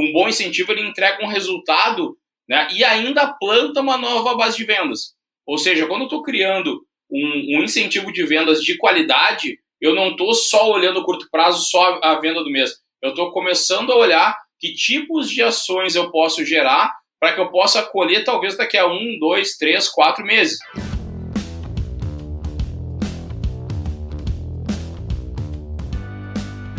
um bom incentivo ele entrega um resultado né, e ainda planta uma nova base de vendas. Ou seja, quando eu estou criando um, um, incentivo de vendas de qualidade, eu não estou só olhando a curto prazo, só a venda do mês. Eu estou começando a olhar que tipos de ações eu posso gerar para que eu possa colher talvez daqui a um, dois, três, quatro meses.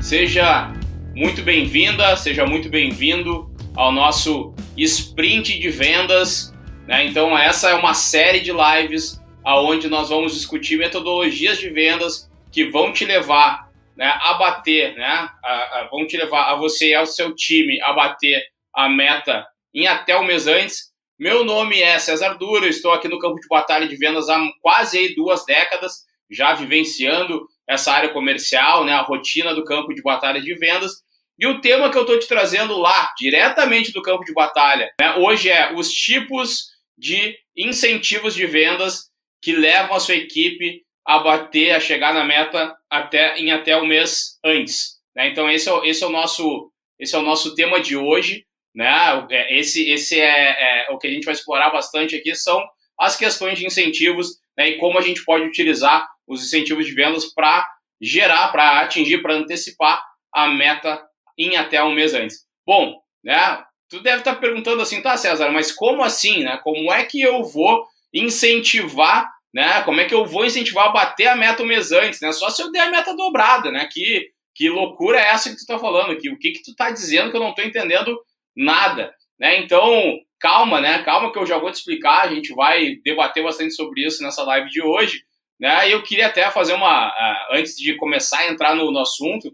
Seja muito bem-vinda, seja muito bem-vindo ao nosso sprint de vendas. Né? Então, essa é uma série de lives aonde nós vamos discutir metodologias de vendas que vão te levar né, a bater, né, a, a, vão te levar a você e ao seu time a bater a meta em até o mês antes. Meu nome é César Duro, estou aqui no campo de batalha de vendas há quase duas décadas, já vivenciando essa área comercial, né, a rotina do campo de batalha de vendas. E o tema que eu estou te trazendo lá, diretamente do campo de batalha, né, hoje é os tipos de incentivos de vendas que levam a sua equipe a bater, a chegar na meta até em até o mês antes. Né? Então esse é, esse é o nosso esse é o nosso tema de hoje, né? É, esse esse é, é o que a gente vai explorar bastante aqui são as questões de incentivos né? e como a gente pode utilizar os incentivos de vendas para gerar, para atingir, para antecipar a meta em até um mês antes. Bom, né? Tu deve estar perguntando assim, tá, César, mas como assim, né? Como é que eu vou incentivar, né? Como é que eu vou incentivar a bater a meta um mês antes, né? Só se eu der a meta dobrada, né? Que, que loucura é essa que tu tá falando aqui? O que que tu tá dizendo que eu não tô entendendo nada, né? Então, calma, né? Calma que eu já vou te explicar, a gente vai debater bastante sobre isso nessa live de hoje, né? E eu queria até fazer uma, antes de começar a entrar no, no assunto,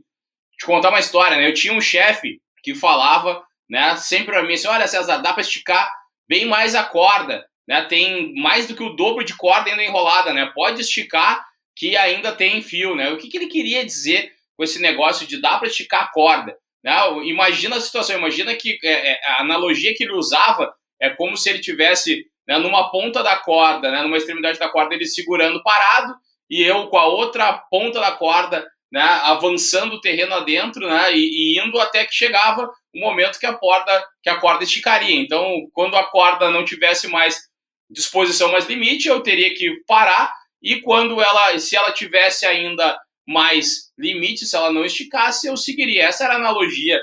te contar uma história, né? Eu tinha um chefe que falava, né, sempre para mim assim, olha César, dá para esticar bem mais a corda, né? Tem mais do que o dobro de corda ainda enrolada, né? Pode esticar que ainda tem fio, né? O que, que ele queria dizer com esse negócio de dar para esticar a corda? Né? Imagina a situação, imagina que é, é, a analogia que ele usava é como se ele tivesse né, numa ponta da corda, né, numa extremidade da corda, ele segurando parado e eu com a outra ponta da corda né, avançando o terreno adentro, né, e, e, indo até que chegava o momento que a corda que a corda esticaria. Então, quando a corda não tivesse mais disposição mais limite, eu teria que parar e quando ela, se ela tivesse ainda mais limite, se ela não esticasse, eu seguiria. Essa era a analogia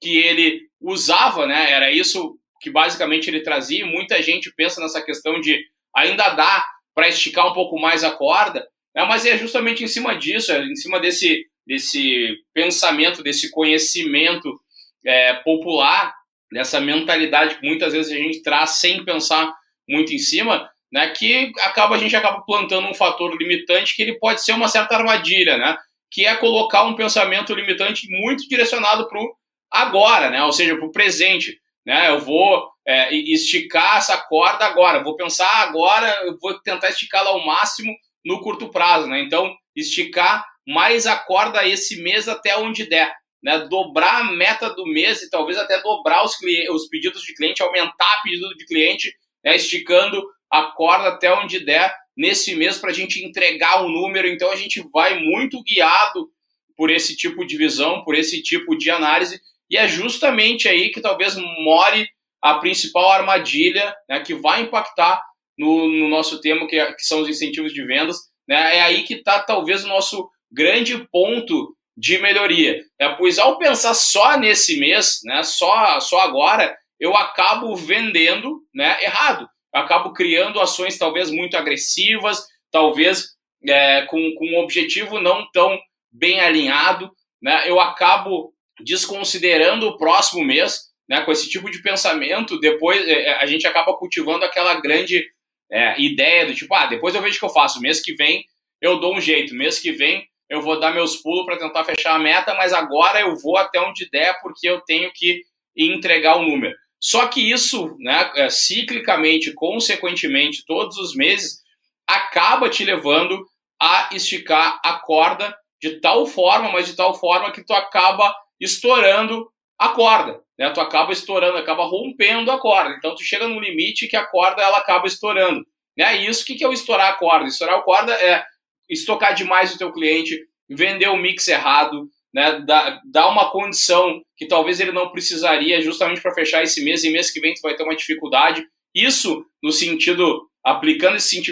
que ele usava, né? Era isso que basicamente ele trazia. Muita gente pensa nessa questão de ainda dá para esticar um pouco mais a corda, né? mas é justamente em cima disso, é em cima desse, desse pensamento, desse conhecimento é, popular, dessa mentalidade que muitas vezes a gente traz sem pensar muito em cima, né, que acaba a gente acaba plantando um fator limitante que ele pode ser uma certa armadilha, né, que é colocar um pensamento limitante muito direcionado para o agora, né, ou seja, para o presente. Né, eu vou é, esticar essa corda agora, vou pensar agora, vou tentar esticá-la ao máximo no curto prazo, né? Então, esticar mais a corda esse mês até onde der, né? Dobrar a meta do mês e talvez até dobrar os, os pedidos de cliente, aumentar o pedido de cliente, né? esticando a corda até onde der nesse mês para a gente entregar um número. Então, a gente vai muito guiado por esse tipo de visão, por esse tipo de análise, e é justamente aí que talvez more a principal armadilha né, que vai impactar no, no nosso tema, que, é, que, são os incentivos de vendas. Né, é aí que está talvez o nosso grande ponto de melhoria. Né, pois ao pensar só nesse mês, né, só, só agora, eu acabo vendendo né, errado. Eu acabo criando ações talvez muito agressivas, talvez é, com, com um objetivo não tão bem alinhado. Né, eu acabo desconsiderando o próximo mês, né, com esse tipo de pensamento, depois é, é, a gente acaba cultivando aquela grande é, ideia do tipo, ah, depois eu vejo o que eu faço, mês que vem eu dou um jeito, mês que vem eu vou dar meus pulos para tentar fechar a meta, mas agora eu vou até onde der porque eu tenho que entregar o número. Só que isso, né, é, ciclicamente, consequentemente, todos os meses, acaba te levando a esticar a corda de tal forma, mas de tal forma que tu acaba estourando a corda, né? Tu acaba estourando, acaba rompendo a corda. Então tu chega num limite que a corda ela acaba estourando. Né? E isso, o que é o estourar a corda? Estourar a corda é estocar demais o teu cliente, vender o mix errado, né, dá uma condição que talvez ele não precisaria justamente para fechar esse mês, e mês que vem tu vai ter uma dificuldade. Isso no sentido, aplicando esse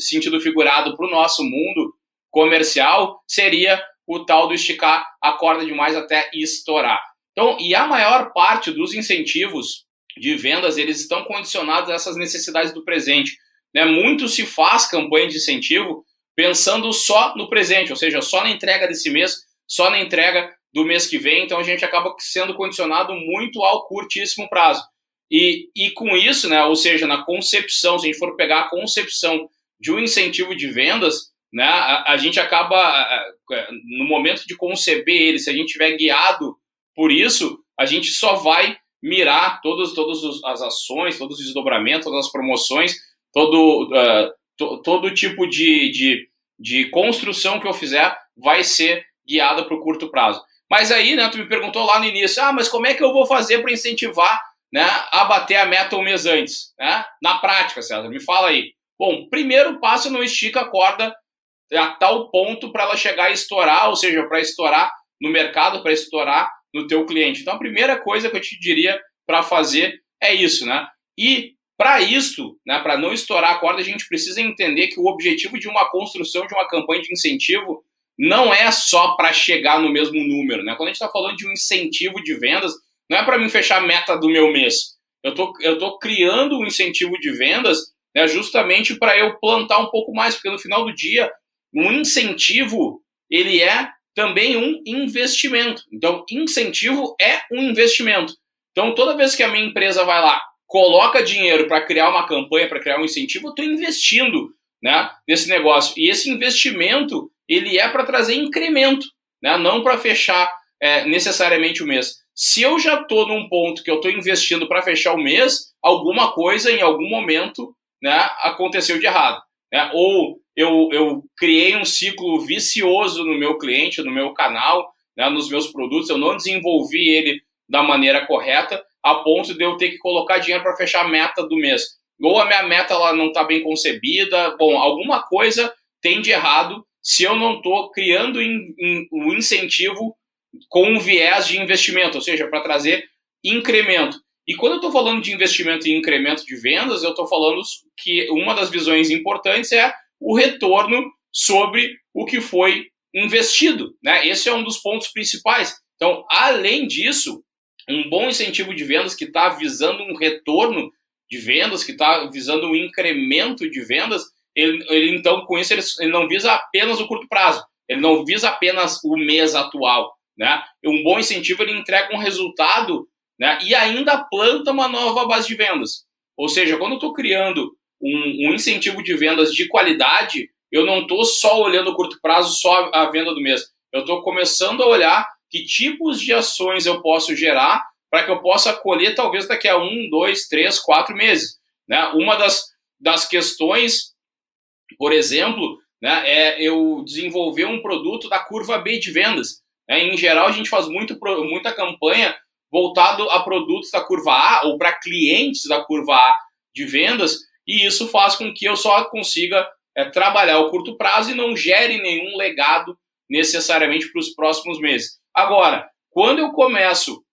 sentido figurado para o nosso mundo comercial, seria o tal do esticar a corda demais até estourar. Então, e a maior parte dos incentivos de vendas, eles estão condicionados a essas necessidades do presente. Né? Muito se faz campanha de incentivo pensando só no presente, ou seja, só na entrega desse mês, só na entrega do mês que vem, então a gente acaba sendo condicionado muito ao curtíssimo prazo. E, e com isso, né, ou seja, na concepção, se a gente for pegar a concepção de um incentivo de vendas, né, a, a gente acaba, no momento de conceber ele, se a gente tiver guiado por isso, a gente só vai mirar todas, todas as ações, todos os desdobramentos, todas as promoções, todo, uh, to, todo tipo de, de, de construção que eu fizer vai ser guiada para o curto prazo. Mas aí, né, tu me perguntou lá no início, ah, mas como é que eu vou fazer para incentivar né, a bater a meta um mês antes? Né? Na prática, César, me fala aí. Bom, primeiro passo, não estica a corda a tal ponto para ela chegar a estourar, ou seja, para estourar no mercado, para estourar no teu cliente. Então, a primeira coisa que eu te diria para fazer é isso, né? E para isso, né, para não estourar a corda, a gente precisa entender que o objetivo de uma construção de uma campanha de incentivo não é só para chegar no mesmo número, né? Quando a gente está falando de um incentivo de vendas, não é para mim fechar a meta do meu mês. Eu tô, eu tô criando um incentivo de vendas né, justamente para eu plantar um pouco mais, porque no final do dia, um incentivo ele é também um investimento. Então, incentivo é um investimento. Então, toda vez que a minha empresa vai lá, coloca dinheiro para criar uma campanha, para criar um incentivo, eu estou investindo né, nesse negócio. E esse investimento, ele é para trazer incremento, né, não para fechar é, necessariamente o mês. Se eu já estou num ponto que eu estou investindo para fechar o mês, alguma coisa em algum momento né, aconteceu de errado. Né? Ou eu, eu criei um ciclo vicioso no meu cliente, no meu canal, né, nos meus produtos, eu não desenvolvi ele da maneira correta, a ponto de eu ter que colocar dinheiro para fechar a meta do mês. Ou a minha meta ela não está bem concebida, bom, alguma coisa tem de errado se eu não estou criando o um incentivo com um viés de investimento, ou seja, para trazer incremento. E quando eu estou falando de investimento e incremento de vendas, eu estou falando que uma das visões importantes é o retorno sobre o que foi investido. Né? Esse é um dos pontos principais. Então, além disso, um bom incentivo de vendas que está visando um retorno de vendas, que está visando um incremento de vendas, ele, ele então, com isso, ele, ele, não visa apenas o curto prazo, ele não visa apenas o mês atual. Né? Um bom incentivo ele entrega um resultado né? e ainda planta uma nova base de vendas. Ou seja, quando eu estou criando um, um, incentivo de vendas de qualidade, eu não estou só olhando o curto prazo, só a venda do mês. Eu estou começando a olhar que tipos de ações eu posso gerar para que eu possa colher talvez daqui a um, dois, três, quatro meses. Né? Uma das, das questões, por exemplo, né, é eu desenvolver um produto da curva B de vendas. Né? Em geral, a gente faz muito, muita campanha voltado a produtos da curva A ou para clientes da curva A de vendas, e isso faz com que eu só consiga é, trabalhar o curto prazo e não gere nenhum legado necessariamente para os próximos meses. Agora, quando eu começo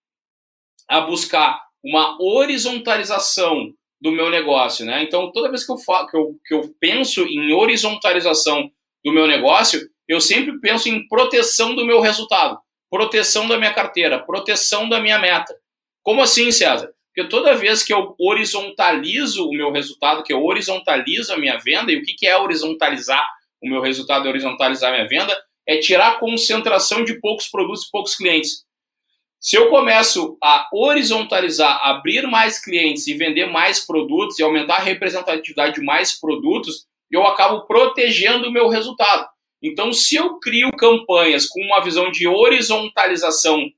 a buscar uma horizontalização do meu negócio, né? Então, toda vez que eu, falo, que eu, que eu penso em horizontalização do meu negócio, eu sempre penso em proteção do meu resultado proteção da minha carteira, proteção da minha meta. Como assim, César? Porque toda vez que eu horizontalizo o meu resultado, que eu horizontalizo a minha venda, e o que é horizontalizar o meu resultado, horizontalizar a minha venda, é tirar a concentração de poucos produtos e poucos clientes. Se eu começo a horizontalizar, abrir mais clientes e vender mais produtos e aumentar a representatividade de mais produtos, eu acabo protegendo o meu resultado. Então, se eu crio campanhas com uma visão de horizontalização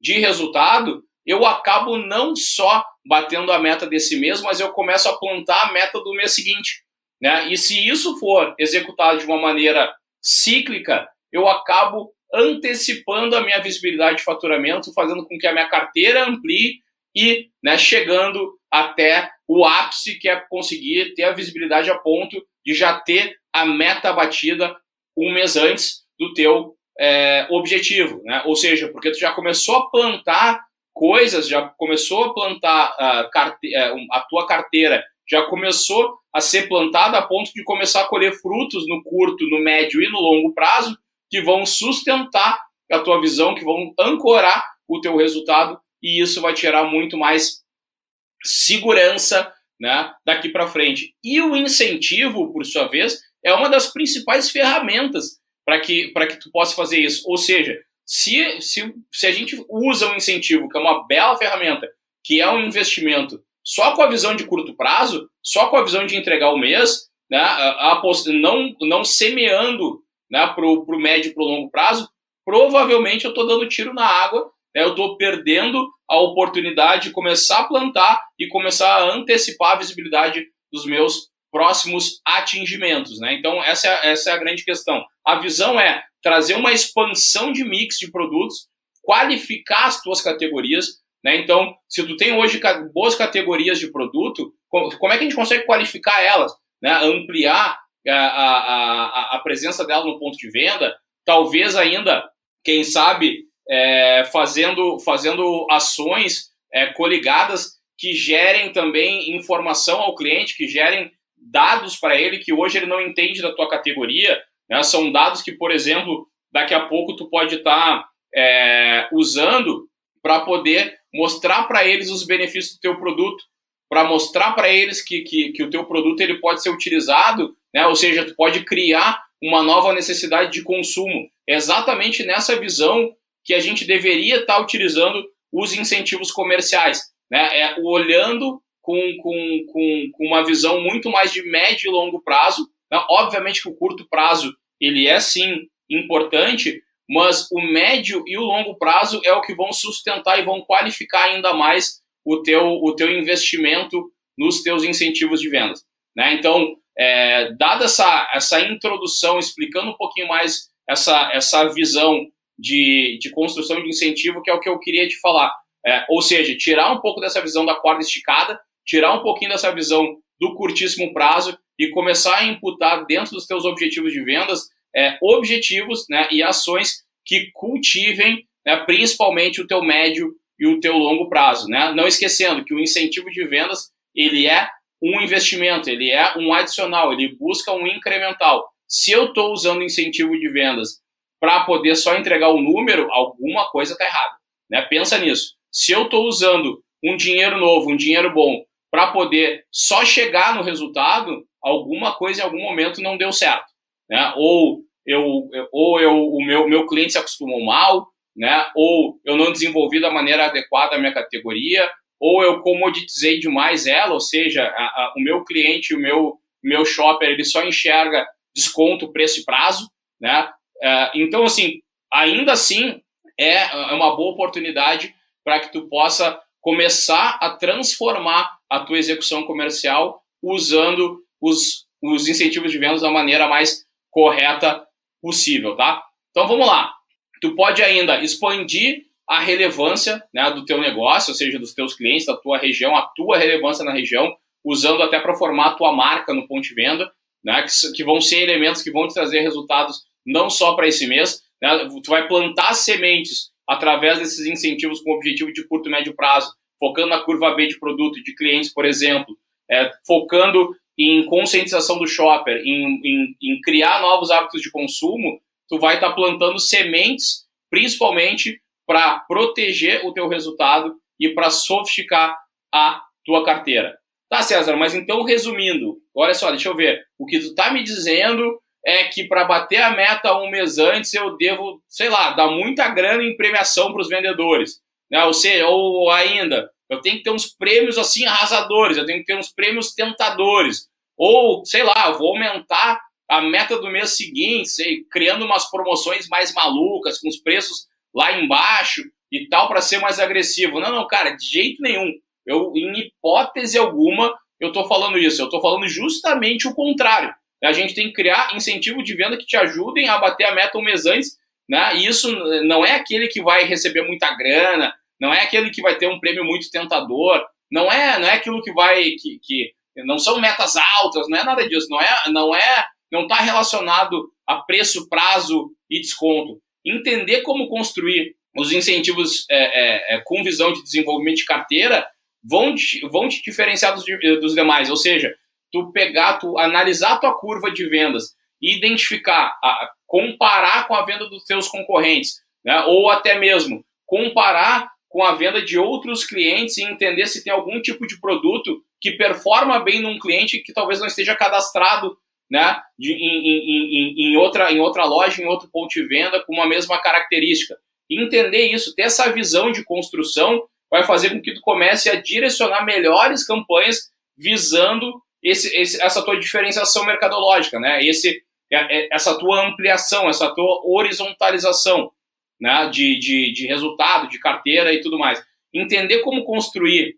de resultado, eu acabo não só batendo a meta desse mês, mas eu começo a plantar a meta do mês seguinte. Né? E se isso for executado de uma maneira cíclica, eu acabo antecipando a minha visibilidade de faturamento, fazendo com que a minha carteira amplie e né, chegando até o ápice, que é conseguir ter a visibilidade a ponto de já ter a meta batida um mês antes do teu é, objetivo, né? Ou seja, porque tu já começou a plantar coisas, já começou a plantar a, carte é, a tua carteira, já começou a ser plantada a ponto de começar a colher frutos no curto, no médio e no longo prazo que vão sustentar a tua visão, que vão ancorar o teu resultado e isso vai te gerar muito mais segurança né, daqui para frente. E o incentivo, por sua vez, é uma das principais ferramentas para que, que tu possa fazer isso. Ou seja, se, se, se a gente usa um incentivo, que é uma bela ferramenta, que é um investimento só com a visão de curto prazo, só com a visão de entregar o mês, né, a, a, não, não semeando né, para o médio e para o longo prazo, provavelmente eu estou dando tiro na água, né, eu estou perdendo a oportunidade de começar a plantar e começar a antecipar a visibilidade dos meus próximos atingimentos. Né? Então, essa é, essa é a grande questão. A visão é trazer uma expansão de mix de produtos, qualificar as tuas categorias. Né? Então, se tu tem hoje boas categorias de produto, como é que a gente consegue qualificar elas? Né? Ampliar a, a, a, a presença dela no ponto de venda, talvez ainda, quem sabe, é, fazendo, fazendo ações é, coligadas que gerem também informação ao cliente, que gerem dados para ele que hoje ele não entende da tua categoria. Né? São dados que, por exemplo, daqui a pouco tu pode estar tá, é, usando para poder mostrar para eles os benefícios do teu produto, para mostrar para eles que, que, que, o teu produto ele pode ser utilizado, né? ou seja, tu pode criar uma nova necessidade de consumo. É exatamente nessa visão que a gente deveria estar tá utilizando os incentivos comerciais, né? É olhando com, com, com, com uma visão muito mais de médio e longo prazo. Né? Obviamente que o curto prazo ele é sim importante, mas o médio e o longo prazo é o que vão sustentar e vão qualificar ainda mais o teu, o teu investimento nos teus incentivos de vendas. Né? Então, é, dada essa, essa introdução, explicando um pouquinho mais essa, essa visão de, de construção de incentivo, que é o que eu queria te falar. É, ou seja, tirar um pouco dessa visão da corda esticada tirar um pouquinho dessa visão do curtíssimo prazo e começar a imputar dentro dos teus objetivos de vendas é, objetivos né, e ações que cultivem né, principalmente o teu médio e o teu longo prazo. Né? Não esquecendo que o incentivo de vendas ele é um investimento, ele é um adicional, ele busca um incremental. Se eu estou usando incentivo de vendas para poder só entregar o número, alguma coisa está errada. Né? Pensa nisso. Se eu estou usando um dinheiro novo, um dinheiro bom, para poder só chegar no resultado, alguma coisa em algum momento não deu certo, né? Ou eu, ou eu, o meu, meu cliente se acostumou mal, né? Ou eu não desenvolvi da maneira adequada a minha categoria, ou eu comoditizei demais ela, ou seja, a, a, o meu cliente, o meu, meu shopper, ele só enxerga desconto, preço e prazo, né? É, então, assim, ainda assim, é, é uma boa oportunidade para que tu possa começar a transformar a tua execução comercial usando os, os incentivos de vendas da maneira mais correta possível, tá? Então vamos lá. Tu pode ainda expandir a relevância né, do teu negócio, ou seja, dos teus clientes, da tua região, a tua relevância na região, usando até para formar a tua marca no ponto de venda, né, que, que vão ser elementos que vão te trazer resultados não só para esse mês, né, tu vai plantar sementes através desses incentivos com objetivo de curto e médio prazo, focando na curva B de produto de clientes, por exemplo, é, focando em conscientização do shopper, em, em, em, criar novos hábitos de consumo, tu vai estar tá plantando sementes, principalmente para proteger o teu resultado e para sofisticar a tua carteira. Tá, César, mas então resumindo, olha só, deixa eu ver. O que tu está me dizendo é que para bater a meta um mês antes eu devo, sei lá, dar muita grana em premiação para os vendedores. Né? Ou seja, ou ainda, eu tenho que ter uns prêmios assim arrasadores, eu tenho que ter uns prêmios tentadores. Ou, sei lá, eu vou aumentar a meta do mês seguinte, sei, criando umas promoções mais malucas, com os preços lá embaixo e tal, para ser mais agressivo. Não, não, cara, de jeito nenhum. Eu, em hipótese alguma, eu estou falando isso. Eu estou falando justamente o contrário. A gente tem que criar incentivo de venda que te ajudem a bater a meta um mês antes, né? E isso não é aquele que vai receber muita grana, não é aquele que vai ter um prêmio muito tentador, não é, não é aquilo que vai que, que não são metas altas, não é nada disso, não é, não é, não está relacionado a preço, prazo e desconto. entender como construir os incentivos é, é, é, com visão de desenvolvimento de carteira vão te, vão te diferenciar dos, dos demais. Ou seja, tu pegar, tu analisar a tua curva de vendas e identificar, a, comparar com a venda dos teus concorrentes, né? ou até mesmo comparar com a venda de outros clientes e entender se tem algum tipo de produto que performa bem num cliente que talvez não esteja cadastrado né, de, em, em, em, outra, em outra loja, em outro ponto de venda, com uma mesma característica. Entender isso, ter essa visão de construção, vai fazer com que tu comece a direcionar melhores campanhas visando esse, esse, essa tua diferenciação mercadológica, né? Esse, é, é, essa tua ampliação, essa tua horizontalização né? de, de, de resultado, de carteira e tudo mais. Entender como construir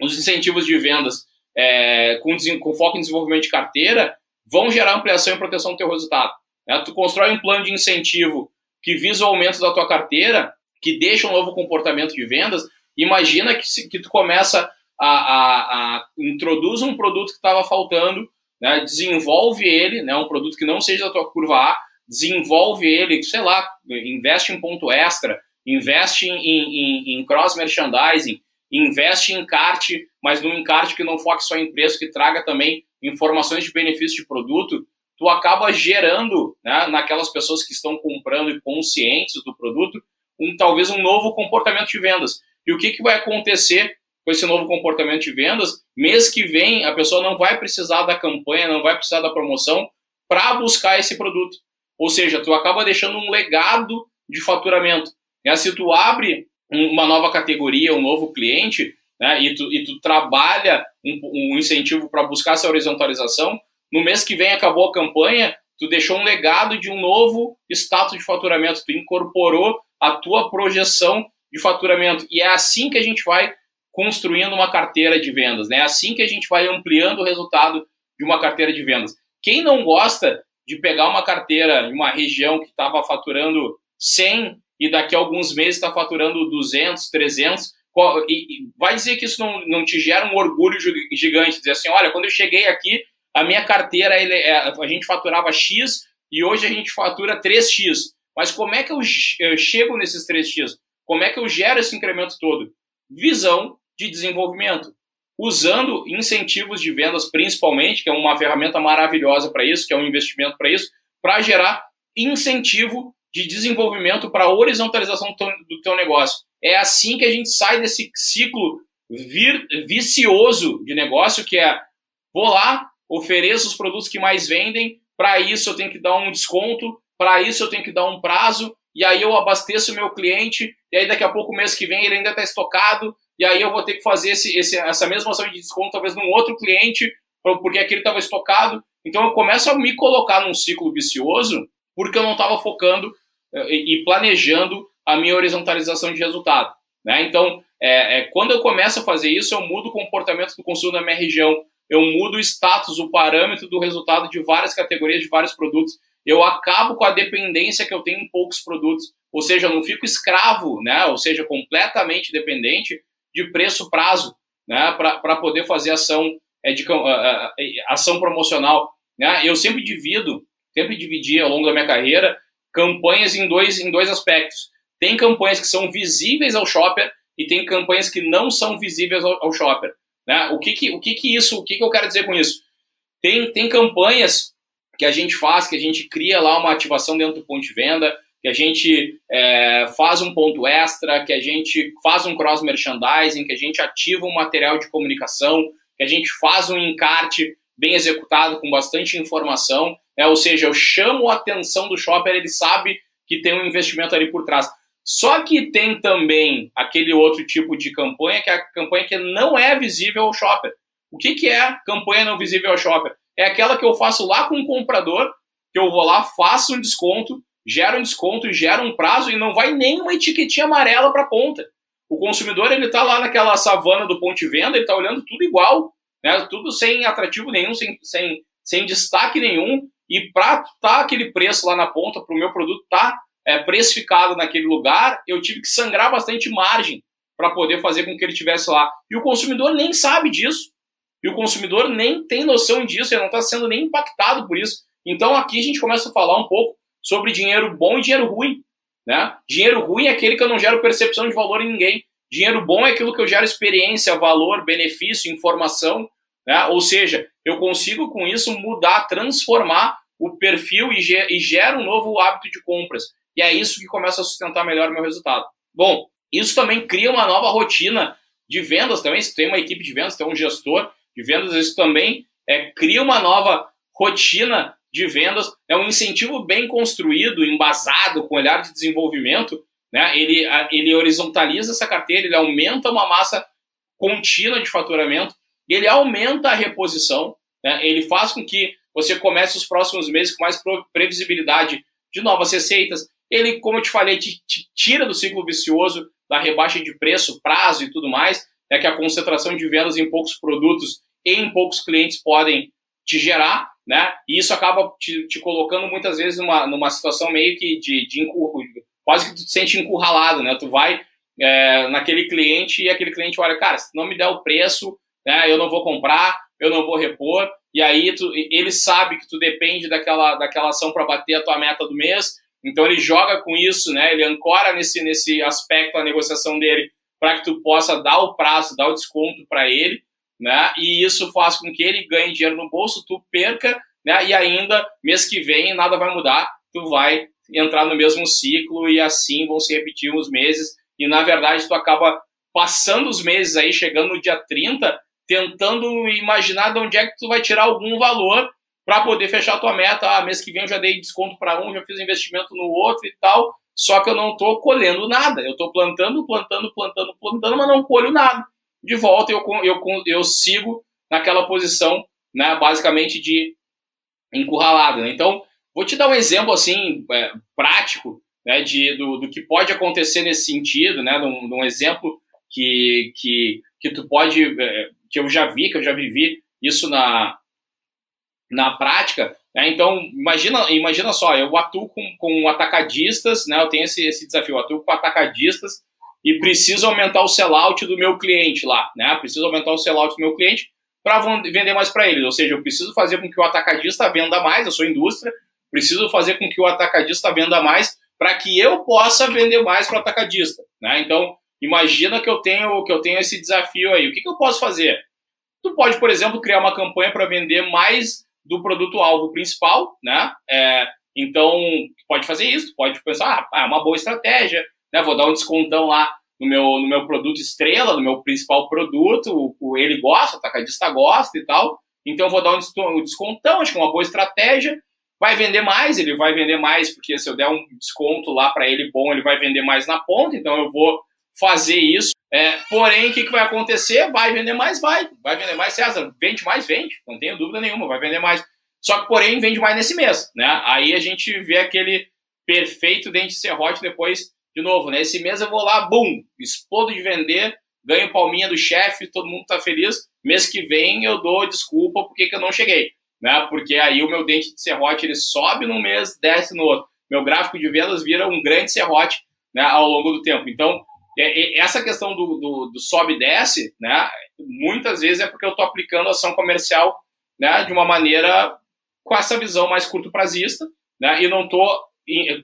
os incentivos de vendas é, com, com, foco em desenvolvimento de carteira vão gerar ampliação e proteção do teu resultado. Né? Tu constrói um plano de incentivo que visa o aumento da tua carteira, que deixa um novo comportamento de vendas. Imagina que, que tu começa a, a, a introduz um produto que estava faltando, né? desenvolve ele, né? um produto que não seja da tua curva A, desenvolve ele, sei lá, investe em ponto extra, investe em, em, em cross merchandising, investe em encarte, mas num encarte que não foque só em preço, que traga também informações de benefício de produto, tu acaba gerando né, naquelas pessoas que estão comprando e conscientes do produto, um, talvez um novo comportamento de vendas. E o que, que vai acontecer com esse novo comportamento de vendas? Mês que vem, a pessoa não vai precisar da campanha, não vai precisar da promoção para buscar esse produto. Ou seja, tu acaba deixando um legado de faturamento. Né? Se tu abre uma nova categoria, um novo cliente, né, e, tu, e tu trabalha um, um incentivo para buscar essa horizontalização, no mês que vem acabou a campanha, tu deixou um legado de um novo status de faturamento, tu incorporou a tua projeção de faturamento. E é assim que a gente vai construindo uma carteira de vendas, né? É assim que a gente vai ampliando o resultado de uma carteira de vendas. Quem não gosta de pegar uma carteira em uma região que estava faturando 100 e daqui a alguns meses está faturando 200, 300, e vai dizer que isso não, não te gera um orgulho gigante, dizer assim, olha, quando eu cheguei aqui, a minha carteira, ele, é, a gente faturava X e hoje a gente fatura 3X. Mas como é que eu, eu chego nesses 3X? Como é que eu gero esse incremento todo? Visão de desenvolvimento usando incentivos de vendas principalmente, que é uma ferramenta maravilhosa para isso, que é um investimento para isso, para gerar incentivo de desenvolvimento para horizontalização do teu, negócio. É assim que a gente sai desse ciclo vir, vicioso de negócio, que é vou lá, ofereço os produtos que mais vendem, para isso eu tenho que dar um desconto, para isso eu tenho que dar um prazo, e aí eu abasteço o meu cliente, e aí daqui a pouco, mês que vem, ele ainda está estocado, e aí eu vou ter que fazer esse, esse, essa mesma ação de desconto talvez num outro cliente, porque aquele estava estocado. Então eu começo a me colocar num ciclo vicioso porque eu não estava focando eh, e planejando a minha horizontalização de resultado. Né? Então, é, é, quando eu começo a fazer isso, eu mudo o comportamento do consumo da minha região, eu mudo o status, o parâmetro do resultado de várias categorias, de vários produtos. Eu acabo com a dependência que eu tenho em poucos produtos, ou seja, eu não fico escravo, né? ou seja, completamente dependente de preço prazo, né, para poder fazer ação é, de uh, uh, ação promocional. Né? Eu sempre divido, sempre dividi ao longo da minha carreira campanhas em dois em dois aspectos. Tem campanhas que são visíveis ao shopper e tem campanhas que não são visíveis ao, ao shopper. Né? O que que o que que isso? O que que eu quero dizer com isso? Tem tem campanhas que a gente faz, que a gente cria lá uma ativação dentro do ponto de venda, que a gente é, faz um ponto extra, que a gente faz um cross merchandising, que a gente ativa um material de comunicação, que a gente faz um encarte bem executado com bastante informação, né? ou seja, eu chamo a atenção do shopper, ele sabe que tem um investimento ali por trás. Só que tem também aquele outro tipo de campanha, que é a campanha que não é visível ao shopper. O que, que é campanha não visível ao shopper? É aquela que eu faço lá com o comprador, que eu vou lá, faço um desconto, gera um desconto, gera um prazo e não vai nem uma etiquetinha amarela para a ponta. O consumidor ele está lá naquela savana do ponto de venda, ele está olhando tudo igual, né? tudo sem atrativo nenhum, sem, sem, sem destaque nenhum, e para tá aquele preço lá na ponta, para o meu produto tá, é, precificado naquele lugar, eu tive que sangrar bastante margem para poder fazer com que ele estivesse lá. E o consumidor nem sabe disso. E o consumidor nem tem noção disso, ele não está sendo nem impactado por isso. Então aqui a gente começa a falar um pouco sobre dinheiro bom e dinheiro ruim. Né? Dinheiro ruim é aquele que eu não gero percepção de valor em ninguém. Dinheiro bom é aquilo que eu gero experiência, valor, benefício, informação. Né? Ou seja, eu consigo com isso mudar, transformar o perfil e, ge e gera um novo hábito de compras. E é isso que começa a sustentar melhor o meu resultado. Bom, isso também cria uma nova rotina de vendas também. Se tem uma equipe de vendas, tem um gestor de vendas, isso também é, cria uma nova rotina de vendas. É um incentivo bem construído, embasado, com olhar de desenvolvimento. Né? Ele, ele horizontaliza essa carteira, ele aumenta uma massa contínua de faturamento, ele aumenta a reposição, né? ele faz com que você comece os próximos meses com mais previsibilidade de novas receitas. Ele, como eu te falei, te, te tira do ciclo vicioso da rebaixa de preço, prazo e tudo mais, é que a concentração de vendas em poucos produtos e em poucos clientes podem te gerar, né? E isso acaba te, te colocando muitas vezes numa, numa situação meio que de, de quase que tu te sente encurralado, né? Tu vai é, naquele cliente e aquele cliente olha, cara, se não me der o preço, né, eu não vou comprar, eu não vou repor, e aí tu, ele sabe que tu depende daquela, daquela ação para bater a tua meta do mês, então ele joga com isso, né? Ele ancora nesse, nesse aspecto a negociação dele para que tu possa dar o prazo, dar o desconto para ele, né? E isso faz com que ele ganhe dinheiro no bolso, tu perca, né? E ainda mês que vem nada vai mudar, tu vai entrar no mesmo ciclo e assim vão se repetir os meses e na verdade tu acaba passando os meses aí, chegando no dia 30, tentando imaginar de onde é que tu vai tirar algum valor para poder fechar a tua meta. Ah, mês que vem eu já dei desconto para um, já fiz investimento no outro e tal. Só que eu não estou colhendo nada. Eu estou plantando, plantando, plantando, plantando, mas não colho nada. De volta eu, eu, eu sigo naquela posição, né, basicamente de encurralado. Né? Então, vou te dar um exemplo assim é, prático né, de, do, do que pode acontecer nesse sentido, né, de um, de um exemplo que, que, que tu pode, é, que eu já vi, que eu já vivi isso na, na prática. Né? Então, imagina, imagina só, eu atuo com, com atacadistas, né? eu tenho esse, esse desafio, eu atuo com atacadistas e preciso aumentar o sellout do meu cliente lá, né? preciso aumentar o sellout do meu cliente para vender mais para eles, ou seja, eu preciso fazer com que o atacadista venda mais, eu sou indústria, preciso fazer com que o atacadista venda mais para que eu possa vender mais para o atacadista, né? Então, imagina que eu tenho que eu tenho esse desafio aí. O que, que eu posso fazer? Tu pode, por exemplo, criar uma campanha para vender mais do produto-alvo principal, né? É, então, pode fazer isso, pode pensar, ah, é uma boa estratégia, né? Vou dar um descontão lá no meu, no meu produto estrela, no meu principal produto, o, ele gosta, o atacadista gosta e tal, então vou dar um descontão, acho que é uma boa estratégia, vai vender mais, ele vai vender mais, porque se eu der um desconto lá para ele bom, ele vai vender mais na ponta, então eu vou fazer isso. É, porém, o que, que vai acontecer? Vai vender mais? Vai. Vai vender mais, César. Vende mais? Vende. Não tenho dúvida nenhuma, vai vender mais. Só que, porém, vende mais nesse mês. Né? Aí a gente vê aquele perfeito dente serrote depois, de novo. Nesse mês eu vou lá, bum, explodo de vender, ganho palminha do chefe, todo mundo tá feliz. Mês que vem eu dou desculpa porque que eu não cheguei. Né? Porque aí o meu dente de serrote ele sobe num mês, desce no outro. Meu gráfico de vendas vira um grande serrote né, ao longo do tempo. Então, essa questão do, do, do, sobe e desce, né, muitas vezes é porque eu estou aplicando ação comercial né, de uma maneira com essa visão mais curto prazista, né, e não estou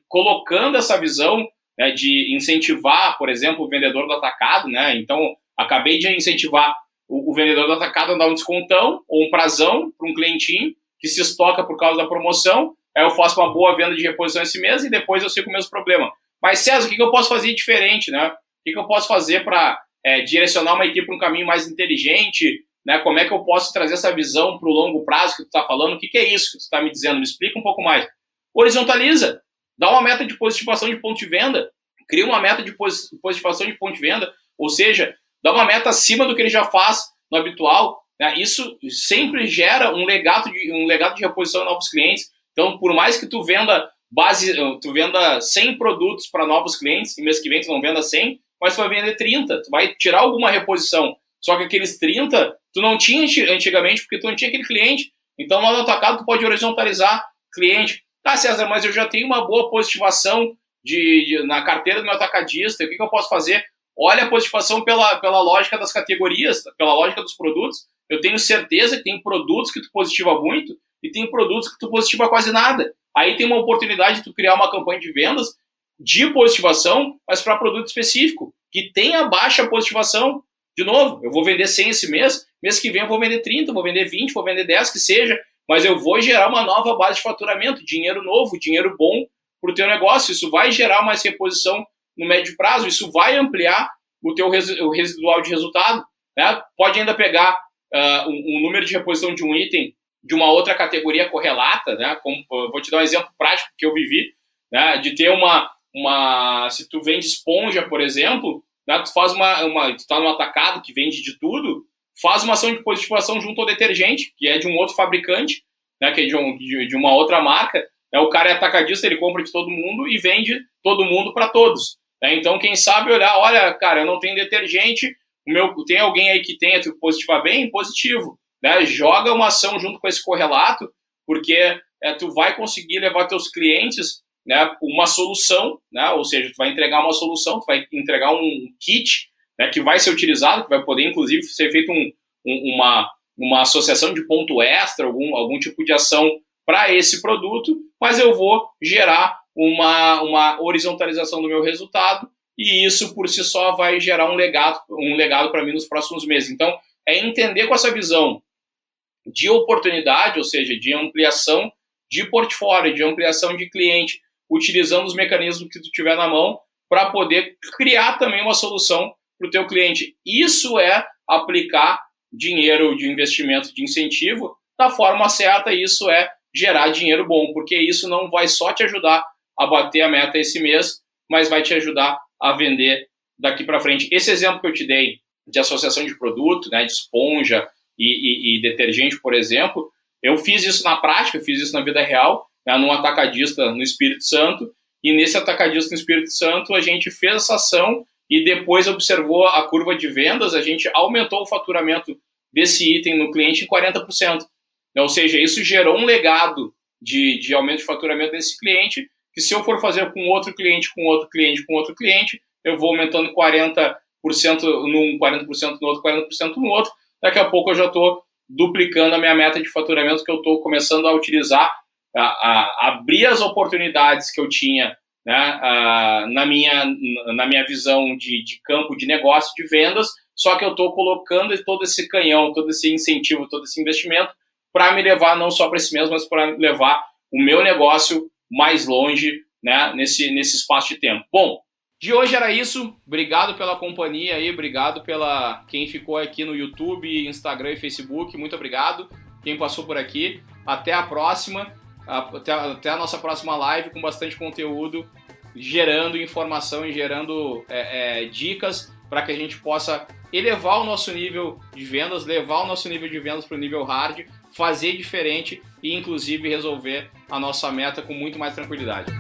colocando essa visão né, de incentivar, por exemplo, o vendedor do atacado, né, então acabei de incentivar o, o vendedor do atacado a dar um descontão ou um prazão para um clientinho que se estoca por causa da promoção, aí eu faço uma boa venda de reposição esse mês e depois eu sigo com o mesmo problema. Mas César, o que eu posso fazer diferente, né? O que, que eu posso fazer para é, direcionar uma equipe para um caminho mais inteligente? Né? Como é que eu posso trazer essa visão para o longo prazo que tu está falando? O que, que é isso que tu está me dizendo? Me explica um pouco mais. Horizontaliza. Dá uma meta de positivação de ponto de venda. Cria uma meta de positivação de ponto de venda. Ou seja, dá uma meta acima do que ele já faz no habitual. Né? Isso sempre gera um legado, de, um legado de reposição de novos clientes. Então, por mais que tu venda base, tu venda 100 produtos para novos clientes, e mês que vem tu não venda 100, mas tu vai vender 30, tu vai tirar alguma reposição. Só que aqueles 30 tu não tinha antigamente porque tu não tinha aquele cliente. Então lá no atacado tu pode horizontalizar cliente. Tá, César, mas eu já tenho uma boa positivação de, de na carteira do meu atacadista, o que, que eu posso fazer? Olha a positivação pela, pela lógica das categorias, pela lógica dos produtos. Eu tenho certeza que tem produtos que tu positiva muito e tem produtos que tu positiva quase nada. Aí tem uma oportunidade de tu criar uma campanha de vendas de positivação, mas para produto específico, que tenha baixa positivação. De novo, eu vou vender 100 esse mês, mês que vem eu vou vender 30, vou vender 20, vou vender 10, que seja, mas eu vou gerar uma nova base de faturamento, dinheiro novo, dinheiro bom para o teu negócio. Isso vai gerar mais reposição no médio prazo, isso vai ampliar o teu residual de resultado. Né? Pode ainda pegar uh, um, um, número de reposição de um item de uma outra categoria correlata, né? Como, vou te dar um exemplo prático que eu vivi, né? De ter uma, uma se tu vende esponja, por exemplo, né? tu faz uma, uma tu tá no atacado que vende de tudo, faz uma ação de positivação junto ao detergente, que é de um outro fabricante, né? Que é de, um, de, de uma outra marca. Né? O cara é atacadista, ele compra de todo mundo e vende todo mundo para todos. Né? Então, quem sabe olhar, olha, cara, eu não tenho detergente, o meu, tem alguém aí que tenha tu positivar bem? Positivo. Né? Joga uma ação junto com esse correlato, porque é, tu vai conseguir levar teus clientes né, uma solução, né? ou seja, tu vai entregar uma solução, tu vai entregar um kit né, que vai ser utilizado, que vai poder, inclusive, ser feito um, um, uma, uma associação de ponto extra, algum, algum tipo de ação para esse produto, mas eu vou gerar uma, uma horizontalização do meu resultado e isso por si só vai gerar um legado, um legado para mim nos próximos meses. Então, é entender com essa visão de oportunidade, ou seja, de ampliação de portfólio, de ampliação de cliente, utilizando os mecanismos que tu tiver na mão para poder criar também uma solução para o teu cliente. Isso é aplicar dinheiro de investimento de incentivo da forma certa, isso é gerar dinheiro bom, porque isso não vai só te ajudar a bater a meta esse mês, mas vai te ajudar a vender daqui para frente. Esse exemplo que eu te dei de associação de produto, né, de esponja e, e, e detergente, por exemplo, eu fiz isso na prática, eu fiz isso na vida real, né, num atacadista no Espírito Santo, e nesse atacadista no Espírito Santo a gente fez essa ação e depois observou a curva de vendas, a gente aumentou o faturamento desse item no cliente em 40%. Ou seja, isso gerou um legado de, de aumento de faturamento desse cliente que se eu for fazer com outro cliente, com outro cliente, com outro cliente, eu vou aumentando 40% num, 40% no outro, 40% no outro, daqui a pouco eu já estou duplicando a minha meta de faturamento que eu estou começando a utilizar, a, a, abrir as oportunidades que eu tinha né, a, na, minha, na minha visão de, de campo de negócio, de vendas, só que eu estou colocando todo esse canhão, todo esse incentivo, todo esse investimento para me levar não só para esse mês, mas para levar o meu negócio mais longe né, nesse, nesse espaço de tempo. Bom, de hoje era isso. Obrigado pela companhia aí, obrigado pela quem ficou aqui no YouTube, Instagram e Facebook. Muito obrigado. Quem passou por aqui. Até a próxima. Até, até a nossa próxima live com bastante conteúdo, gerando informação e gerando é, é, dicas para que a gente possa elevar o nosso nível de vendas, levar o nosso nível de vendas para o nível hard, fazer diferente e inclusive resolver a nossa meta com muito mais tranquilidade.